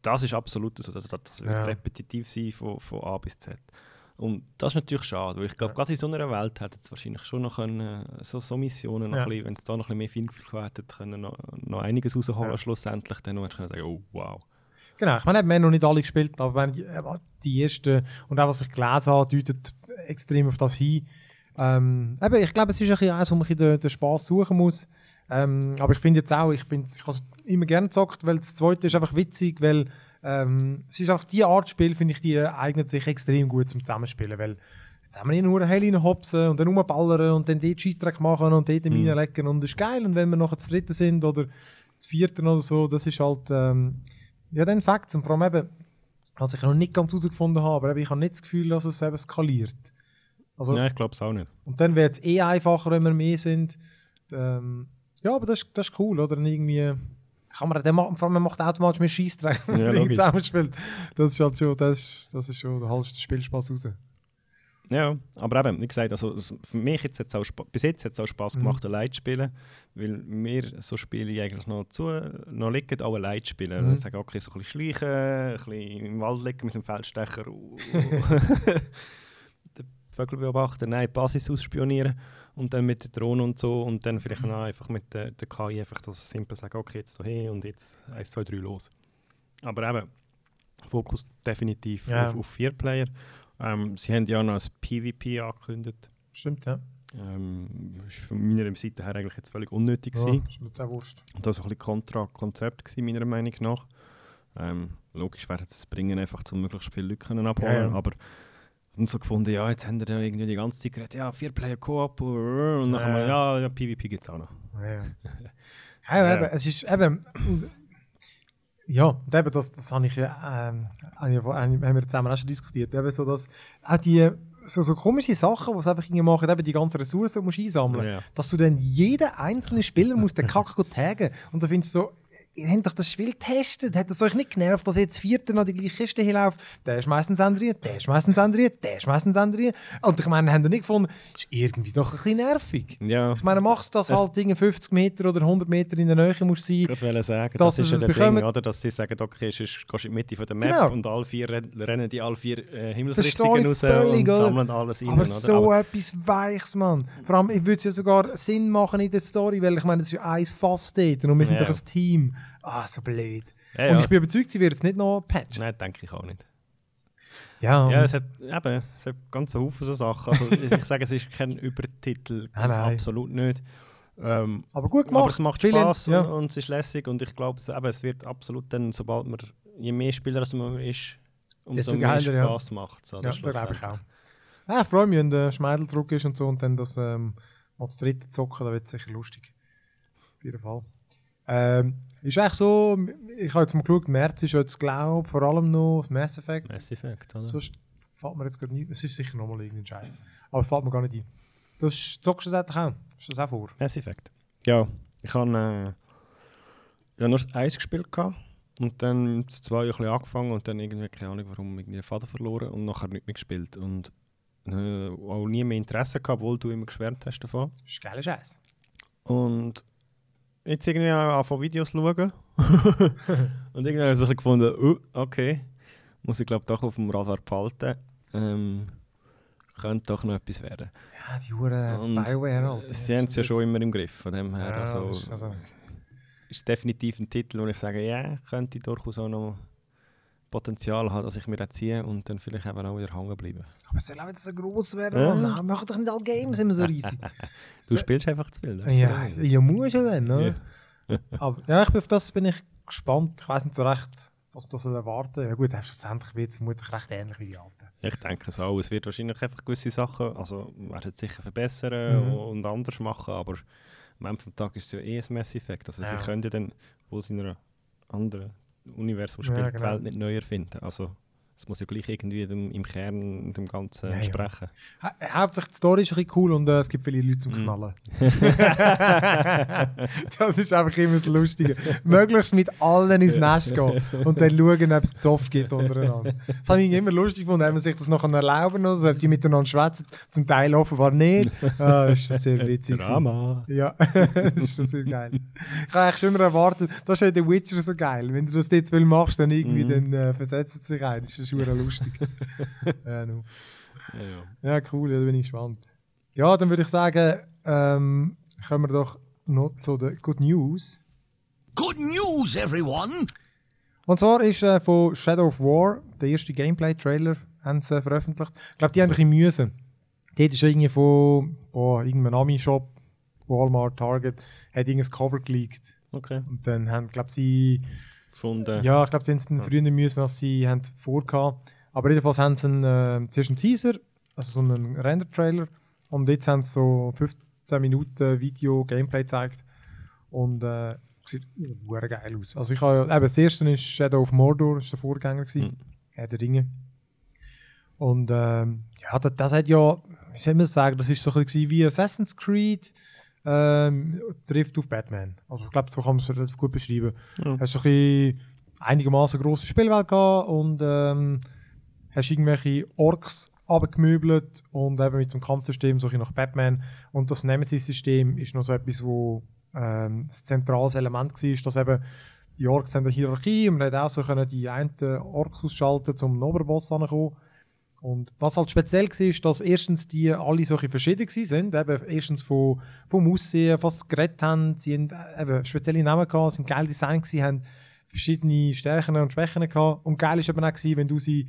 B: das ist absolut so. Das, das wird
A: Ja.
B: repetitiv sein von, von A bis Z. Und das ist natürlich schade, weil ich glaube,
A: Ja.
B: gerade in so einer Welt hätte es wahrscheinlich schon noch können, äh, so, so Missionen, noch
A: Ja.
B: wenn es da noch ein bisschen mehr Feingefühl hätte, können noch, noch einiges rausholen
A: Ja.
B: schlussendlich. Dann hättest du können sagen, oh wow.
A: Genau, ich meine, wir haben noch nicht alle gespielt, aber wenn die, äh, die ersten und auch was ich gelesen habe, deutet extrem auf das hin. Ähm, eben, ich glaube, es ist ein bisschen eins, wo man den, den Spass suchen muss. Ähm, aber ich finde jetzt auch, ich, finde, ich habe es immer gerne gezockt, weil das zweite ist einfach witzig, weil ähm, es ist auch die Art Spiel, finde ich, die eignet sich extrem gut zum Zusammenspielen, weil jetzt haben wir hier nur hell reinhopsen und dann rumballern und dann dort Scheissdreck machen und dort
B: Mhm.
A: reinlegen und das ist geil und wenn wir noch das dritte sind oder das vierte oder so, das ist halt ähm, ja, dann Facts. Und vor allem eben, was ich noch nicht ganz herausgefunden habe, aber ich habe nicht das Gefühl, dass es eben skaliert. Also,
B: Nein, ich glaube es auch nicht.
A: Und dann wird es eh einfacher, wenn wir mehr sind. Ähm, ja, aber das, ist- das ist cool, oder? Dann irgendwie man, dann macht, vor allem man macht automatisch mehr Scheissdreck, wenn
B: Ja,
A: man zusammenspielt. Das ist halt schon, das ist, das ist schon, da holst du den Spielspaß raus.
B: Ja, aber eben, wie gesagt, also, für mich jetzt hat's auch bis jetzt hat es auch Spass
A: Mhm.
B: gemacht, allein zu spielen, weil mir so Spiele eigentlich noch, zu, noch liegen, auch allein zu spielen.
A: Mhm.
B: Ich sage, okay, so ein bisschen schleichen, ein bisschen im Wald liegen mit dem Feldstecher, Vögel beobachten, nein, Basis ausspionieren und dann mit der Drohne und so und dann vielleicht
A: Mhm.
B: noch einfach mit der, der KI einfach das simpel sagen, okay, jetzt hin und jetzt 1, 2, 3 los. Aber eben, Fokus definitiv
A: Ja.
B: auf, auf vier Player. Ähm, sie haben ja noch ein PvP angekündigt.
A: Stimmt, ja.
B: Ähm, ist von meiner Seite her eigentlich jetzt völlig unnötig
A: Ja,
B: gewesen.
A: ist mir auch wurscht.
B: Und das war ein bisschen Kontra-Konzept meiner Meinung nach. Ähm, logisch wäre es bringen, einfach zum möglichst viele Leute können abholen,
A: Ja, ja.
B: aber und so gefunden, ja, jetzt haben wir ja irgendwie die ganze Zeit geredet, ja, vier Player Koop und dann
A: Ja,
B: haben wir,
A: ja.
B: ja, PvP gibt es auch noch.
A: Ja, ja. Eben, es ist eben. Ja, und eben, das, das habe ich ja, ähm, haben wir zusammen auch schon diskutiert. Eben so, dass auch die so, so komische Sachen, die es einfach irgendwie machen, eben die ganzen Ressourcen musst einsammeln,
B: Ja.
A: dass du dann jeden einzelnen Spieler musst den Kack gut taggen. Und da findest du so, ihr habt doch das Spiel getestet, hat es euch nicht genervt, dass jetzt Vierter noch die gleiche Kiste hinläuft? Der schmeißt einen Sender rein, der schmeißt einen Sender rein, der schmeißt einen Sender rein. Und ich meine, haben ihr nicht gefunden, ist irgendwie doch ein bisschen nervig.
B: Ja,
A: Ich meine, machst du das
B: Es-
A: halt Dinge 50 Meter oder 100 Meter in der Nähe muss sein.
B: Ich wollte sagen, das ist ja
A: es
B: der Ding, oder? dass sie sagen, okay, sonst gehst du in die Mitte von der Map
A: Genau.
B: und alle vier ren- rennen die alle vier äh, Himmelsrichtungen
A: ich
B: raus
A: völlig,
B: und
A: oder?
B: sammeln alles rein.
A: Aber
B: oder?
A: so etwas Weiches, Mann. Vor allem, ich würde es ja sogar Sinn machen in der Story, weil ich meine, es ist ja ein Fass dort und wir sind
B: Ja.
A: doch ein Team. Ah, so blöd.
B: Ja,
A: Und ich bin überzeugt, sie wird es nicht noch patchen.
B: Nein, denke ich auch nicht.
A: Ja,
B: Ja, es hat, eben, es hat ganz einen Haufen so Sachen. Also, ich sage, es ist kein Übertitel,
A: Nein, nein.
B: absolut nicht. Ähm,
A: aber gut gemacht.
B: aber es macht Spaß
A: ja.
B: und, und es ist lässig und ich glaube, es, eben, es wird absolut dann, sobald man, je mehr Spieler als man ist, umso mehr
A: geiler, ja.
B: Spaß macht es.
A: Ja, das glaube ich auch. Ja, ich freue mich, wenn der Schmeidel zurück ist und so und dann das ähm, mal das dritte zocken, da wird es sicher lustig. Auf jeden Fall. Ähm, ist eigentlich so, ich habe jetzt mal geschaut, März ist jetzt, glaube ich, vor allem noch das Mass Effect.
B: Mass Effect, oder?
A: Sonst fällt mir jetzt gerade nicht, es ist sicher nochmal irgendein Scheiß. Aber es fällt mir gar nicht ein. Du zockst du das eigentlich auch? Ist das auch vor?
B: Mass Effect. Ja, ich habe äh, ja, nur das Eis gespielt gehabt und dann das zwei ein bisschen angefangen und dann irgendwie, keine Ahnung warum, irgendwie den Faden verloren und nachher nicht mehr gespielt. Und äh, auch nie mehr Interesse gehabt, obwohl du immer geschwärmt hast davon.
A: Das ist geiler Scheiß.
B: Und jetzt irgendwie auch von Videos schauen. und irgendwie habe ich so gefunden, uh, okay, muss ich glaube doch auf dem Radar behalten. Ähm, könnte doch noch etwas werden.
A: Ja, die
B: Und
A: Bioware, Alter.
B: Sie haben es ja schon immer im Griff, von dem her.
A: Ja,
B: also,
A: das ist also,
B: ist definitiv ein Titel, wo ich sage, ja, könnte durchaus auch noch Potenzial haben, dass ich mir ziehe und dann vielleicht eben auch wieder hängen bleiben.
A: aber es soll auch wieder so gross werden,
B: Ja.
A: Mann. Machen doch nicht alle Games immer so riesig.
B: Du
A: So-
B: spielst einfach zu viel.
A: Ja,
B: so.
A: ja, muss ja dann, ne? Aber ja, ich bin auf das bin ich gespannt. Ich weiß nicht so recht, was man da soll erwarten. Ja gut, schlussendlich wird es vermutlich recht ähnlich wie die alten.
B: Ich denke es auch. Es wird wahrscheinlich einfach gewisse Sachen, also werden sicher verbessern
A: Mhm.
B: und anders machen, aber am Ende vom Tag ist es ja eh ein Mass Effect. Also
A: Ja.
B: sie können ja dann, wo sie in einer anderen Universum
A: Ja,
B: spielt,
A: genau.
B: die Welt nicht neu erfinden. Also es muss ja gleich irgendwie dem, im Kern dem Ganzen
A: Ja, ja.
B: entsprechen.
A: Ha Hauptsächlich die Story ist ein bisschen cool und äh, es gibt viele Leute zum
B: Mhm.
A: Knallen. das ist einfach immer das Lustige. Möglichst mit allen ins Nest gehen und dann schauen, ob es Zoff gibt untereinander. Das habe ich immer lustig gefunden, wenn man sich das nachher erlauben oder ob die miteinander schwätzen. Zum Teil offenbar nicht. Ah, das ist schon sehr witzig.
B: Drama.
A: Ja, das ist schon sehr geil. Ich habe eigentlich schon immer erwartet, das ist ja der Witcher so geil. Wenn du das jetzt machst, dann irgendwie,
B: Mhm.
A: dann äh, versetzt es sich ein. Das ist schon lustig. ja, no.
B: Ja, ja.
A: ja, cool, ja, da bin ich gespannt. Ja, dann würde ich sagen, ähm, kommen wir doch noch zu den Good News.
C: Good news, everyone!
A: Und zwar ist äh, von Shadow of War der erste Gameplay-Trailer haben sie, äh, veröffentlicht. Ich glaube, die haben ein bisschen Mühe. Dort ist irgendwie von oh, irgendeinem Ami-Shop, Walmart, Target, hat irgendein Cover geleakt.
B: Okay.
A: Und dann haben, glaube sie,
B: Gefunden.
A: ja, ich glaube, sie haben es früher müssen, als sie haben vorgehabt. Aber jedenfalls haben sie einen, äh, zuerst einen Teaser, also so einen Render-Trailer. Und jetzt haben sie so 15 Minuten Video-Gameplay gezeigt. Und äh, sieht uh, geil aus. Also ich habe, eben, das erste ist Shadow of Mordor, das war der Vorgänger. gewesen.
B: Mhm.
A: Herr der Ringe. Und ähm, ja, das, das hat ja, wie soll man sagen, das ist so ein bisschen wie Assassin's Creed ähm, trifft auf Batman. Also ich glaube, so kann man es relativ gut beschreiben.
B: Ja.
A: Hast so ein einigermaßen grosse Spielwelt gehabt und ähm, hast irgendwelche Orks abgemöbelt und eben mit dem Kampfsystem so nach Batman. Und das Nemesis-System ist noch so etwas, wo ähm, das zentrales Element war, dass eben die Orks haben eine Hierarchie und man hat auch so können die einen Orks ausschalten, um zum Oberboss anzukommen. Und was halt speziell war, ist, dass erstens die alle so verschieden waren. Eben erstens von, vom Aussehen, was sie geredet haben. Sie haben äh, eben spezielle Namen gehabt, sind geil Design gewesen, haben verschiedene Stärken und Schwächen gehabt. Und geil ist eben auch gewesen, wenn du sie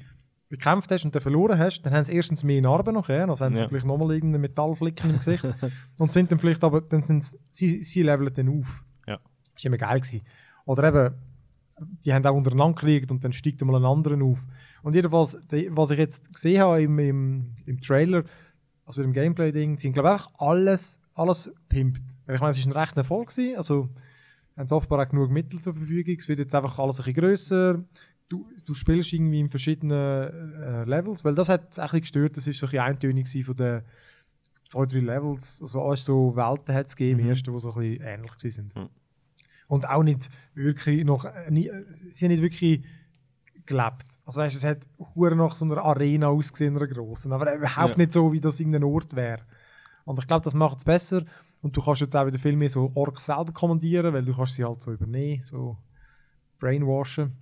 A: bekämpft hast und dann verloren hast, dann haben sie erstens mehr Narben nachher, also haben sie
B: Ja.
A: vielleicht nochmal irgendeinen Metallflicken im Gesicht und sind dann vielleicht aber, dann sind sie, sie, sie leveln dann auf.
B: Ja.
A: Das war immer geil. Gewesen. Oder eben, die haben auch untereinander gekriegt und dann steigt mal ein anderen auf. Und jedenfalls, die, was ich jetzt gesehen habe im, im, im Trailer, also im Gameplay-Ding, sind glaube ich einfach alles, alles pimpt. Ich meine, es war ein rechter Erfolg. Gewesen, also haben offenbar auch genug Mittel zur Verfügung. Es wird jetzt einfach alles ein bisschen grösser. Du, du spielst irgendwie in verschiedenen äh, Levels, weil das hat es ein bisschen gestört. Das war so ein bisschen eintönig von den zwei, drei Levels. Also alles so Welten hat es gegeben, im ersten, die so ein bisschen ähnlich waren.
B: Mhm.
A: Und auch nicht wirklich noch, äh, nie, sie haben nicht wirklich gelebt. Also weißt, es hat hure nach so einer Arena ausgesehen, einer grossen, aber überhaupt
B: Ja.
A: nicht so, wie das irgendein Ort wäre. Und ich glaube, das macht es besser. Und du kannst jetzt auch wieder viel mehr so Orks selber kommandieren, weil du kannst sie halt so übernehmen, so brainwashen.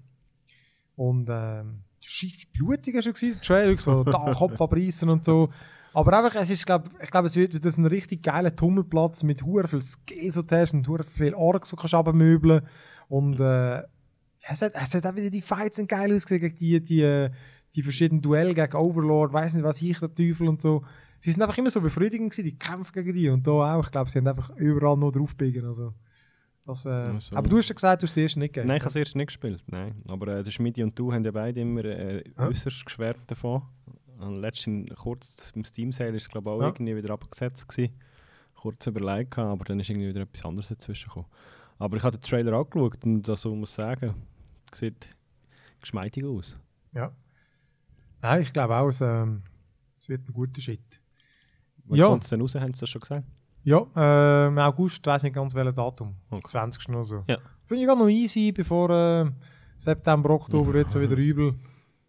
A: Und ähm, scheisse blutig hast du gesehen, der Trailer, so da Kopf abreißen und so. Aber einfach, es ist, glaub, ich glaube, es wird das ein richtig geiler Tummelplatz mit hure viel Skills, die du hast und hure viel Orks, du kannst abmöbeln. Und äh, es, hat, es hat auch wieder die Fights sind geil ausgesehen die, die, die verschiedenen Duelle gegen Overlord, weiß nicht was, ich der Teufel und so. Sie sind einfach immer so befriedigend gewesen, die Kämpfe gegen die und da auch. Ich glaube, sie haben einfach überall noch draufbiegen. Also, das, äh,
B: so.
A: Aber du hast ja gesagt, du hast das erste nicht gegeben.
B: Nein, ich habe es erst nicht gespielt. Nein. Aber äh, der Schmidi und du haben ja beide immer äh,
A: Ja.
B: äußerst geschwärmt davon. Und letztens kurz im Steam Sale ist es glaube ich auch
A: Ja.
B: irgendwie wieder abgesetzt gewesen. Kurz überlegt, aber dann ist irgendwie wieder etwas anderes dazwischen gekommen. Aber ich habe den Trailer angeschaut und also muss sagen, sieht geschmeidig aus.
A: Ja. Nein, ich glaube auch, es, ähm, es wird ein guter Shit.
B: Wann
A: Ja.
B: kommt es denn raus, haben sie das schon gesagt?
A: Ja, äh, im August, ich weiß nicht ganz welches Datum.
B: Okay.
A: 20. oder so.
B: Ja.
A: Finde ich gerade noch easy, bevor äh, September, Oktober jetzt so wieder übel.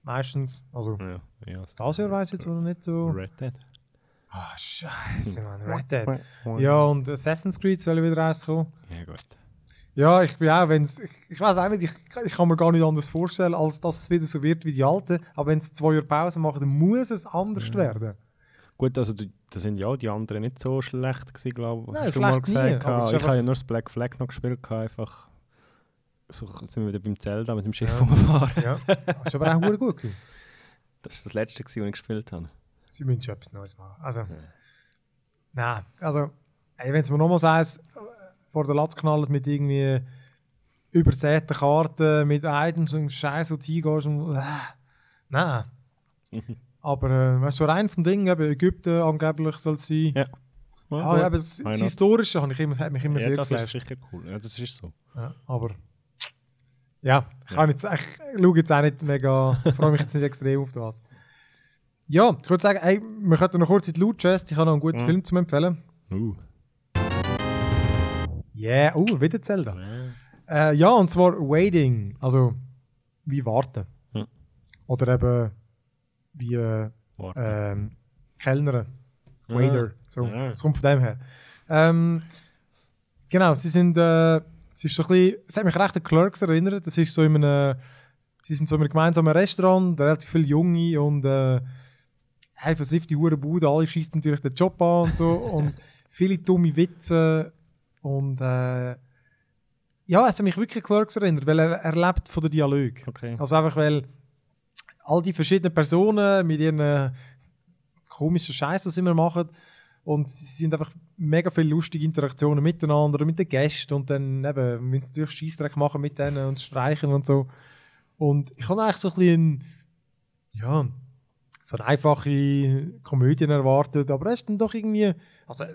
A: Meistens. Also,
B: Ja, ja so.
A: das Jahr weiß ich jetzt noch nicht so.
B: Red Dead.
A: Ah, scheiße, Mann. Red Dead. Ja, und Assassin's Creed soll wieder rauskommen.
B: Ja, gut.
A: Ja, ich bin auch, wenn's, ich, ich weiß auch nicht, ich, ich kann mir gar nicht anders vorstellen, als dass es wieder so wird wie die alten. Aber wenn sie zwei Jahre Pause machen, dann muss es anders werden.
B: Gut, also da sind ja die anderen nicht so schlecht gewesen, glaube ich. Hast du mal
A: nie,
B: gesagt?
A: es ist
B: ich habe ja nur das Black Flag noch gespielt, einfach so sind wir wieder beim Zelda mit dem Schiff
A: Ja.
B: rumfahren.
A: Ja, das ist aber auch gut gewesen.
B: Das war das letzte, gewesen, was ich gespielt habe.
A: Sie müssen schon etwas Neues machen. Also, nein, also, wenn es mir nochmal eins äh, vor der Latz knallt mit irgendwie übersäten Karten, mit Items und Scheiß, wo du hingehst und äh, nein. Aber äh, weißt so rein vom Ding, eben Ägypten angeblich soll es sein.
B: Ja.
A: Ah, ja, aber das, das? Historische habe ich immer, hat mich immer
B: ja,
A: sehr
B: das ist
A: geflasht.
B: sicher cool. Ja, das ist so.
A: Ja, aber ja, ich, kann jetzt, ich schaue jetzt auch nicht mega, ich freue mich jetzt nicht extrem auf das. Ja, ich würde sagen, ey, wir könnten noch kurz in die Loot Chest, ich habe noch einen guten
B: Mhm.
A: Film zum empfehlen.
B: Uh.
A: Yeah, oh, wieder Zelda. Äh, ja, und zwar Waiting, also wie warten.
B: Ja.
A: Oder eben wie äh, ähm, Kellner, Waiter, so.
B: Ja.
A: Es kommt von dem her. Ähm, genau, sie sind, äh, es ist so ein bisschen, es hat mich recht an Clerks erinnert, das ist so in einem, sie sind so in einem gemeinsamen Restaurant, relativ viele Junge und äh, hey, versifft die hure Bude, alle schießen natürlich den Job an und so und viele dumme Witze und äh, ja, es hat mich wirklich Clerks erinnert, weil er, er lebt von der Dialog.
B: Okay.
A: Also einfach, weil all die verschiedenen Personen mit ihren äh, komischen Scheiß, was sie immer machen, und sie sind einfach mega viele lustige Interaktionen miteinander, mit den Gästen und dann eben, müssen sie natürlich Scheissdreck machen mit denen und streichen und so. Und ich habe eigentlich so ein bisschen, ja, so eine einfache Komödie erwartet, aber es ist dann doch irgendwie, also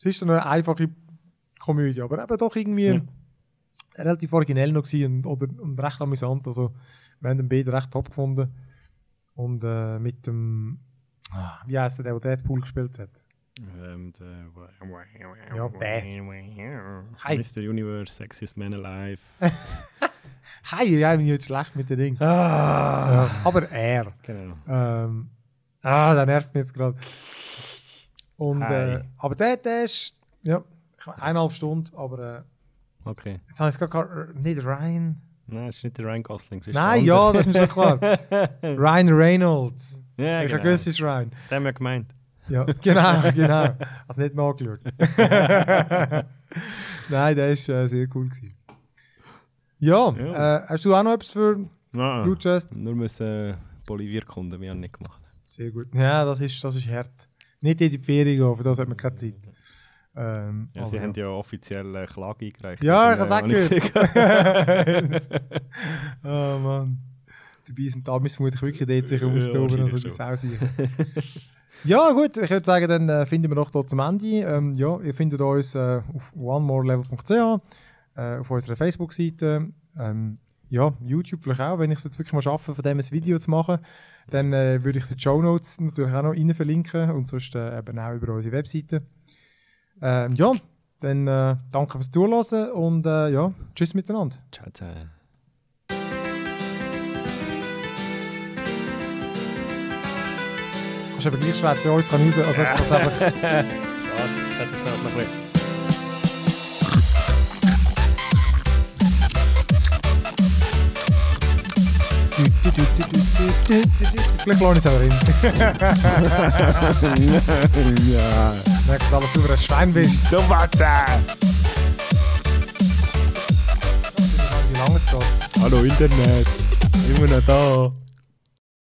A: es ist so eine einfache Komödie, aber eben doch irgendwie
B: Ja.
A: relativ originell noch gewesen und, oder, und recht amüsant, also wir haben den beide recht top gefunden. Und äh, mit dem, ah, wie heißt der, der Deadpool gespielt hat?
B: Ähm, der-
A: Ja, bäh. Hi.
B: Mr. Universe, Sexiest Man Alive.
A: Hi, ja, ich bin jetzt schlecht mit den Dingen.
B: ah!
A: Ja, aber er.
B: Genau.
A: Ähm, ah, der nervt mich jetzt gerade. Und, äh, aber der, der ist, ja, ich meine, eineinhalb Stunden, aber äh,
B: Okay.
A: jetzt habe ich es gar kein- nicht Ryan.
B: Nein, es ist nicht der Ryan Gosling.
A: Nein, ja, das ist mir schon klar. Ryan Reynolds.
B: ja,
A: ich
B: genau.
A: es ist Ryan.
B: Den haben wir gemeint.
A: Ja, genau, genau. Also nicht nachgeschaut. Nein, der ist äh, sehr cool gewesen. Ja,
B: Ja.
A: Äh, hast du auch noch etwas für
B: Ah,
A: Blue Chest?
B: nur müssen Bolivierkunden, wir haben nicht gemacht.
A: Sehr gut. Ja, das ist, das ist hart. Nicht in die Ferien gehen, für das hat man keine Zeit. Ähm,
B: Ja, sie haben ja offiziell eine Klage eingereicht.
A: Ja, ich
B: Also,
A: habe es auch oh Mann. Dabei sind die Amis vermutlich wirklich dort sich
B: Ja,
A: austoben, also die
B: wahrscheinlich
A: Sau sicher. ja gut, ich würde sagen, dann äh, finden wir doch dort zum Ende. Ähm, ja, ihr findet uns äh, auf onemorelevel.ch, äh, auf unserer Facebook-Seite, ähm, ja, YouTube vielleicht auch, wenn ich es jetzt wirklich mal schaffe, von dem ein Video zu machen, dann äh, würde ich es in die Show Notes natürlich auch noch rein verlinken und sonst äh, eben auch über unsere Webseite. Ähm, ja, dann äh, danke fürs Zuhören und äh, ja, tschüss miteinander.
B: Ciao, ciao.
A: Kannst aber gleich schwätzen, uns kann raus, also du das einfach...
B: Schade, das hat jetzt noch ein bisschen.
A: Lohnt es aber hin.
B: ja.
A: Merkst alles, du ein Schwein bist.
B: Tomate!
A: Wie lange es geht.
B: Hallo Internet, immer noch da.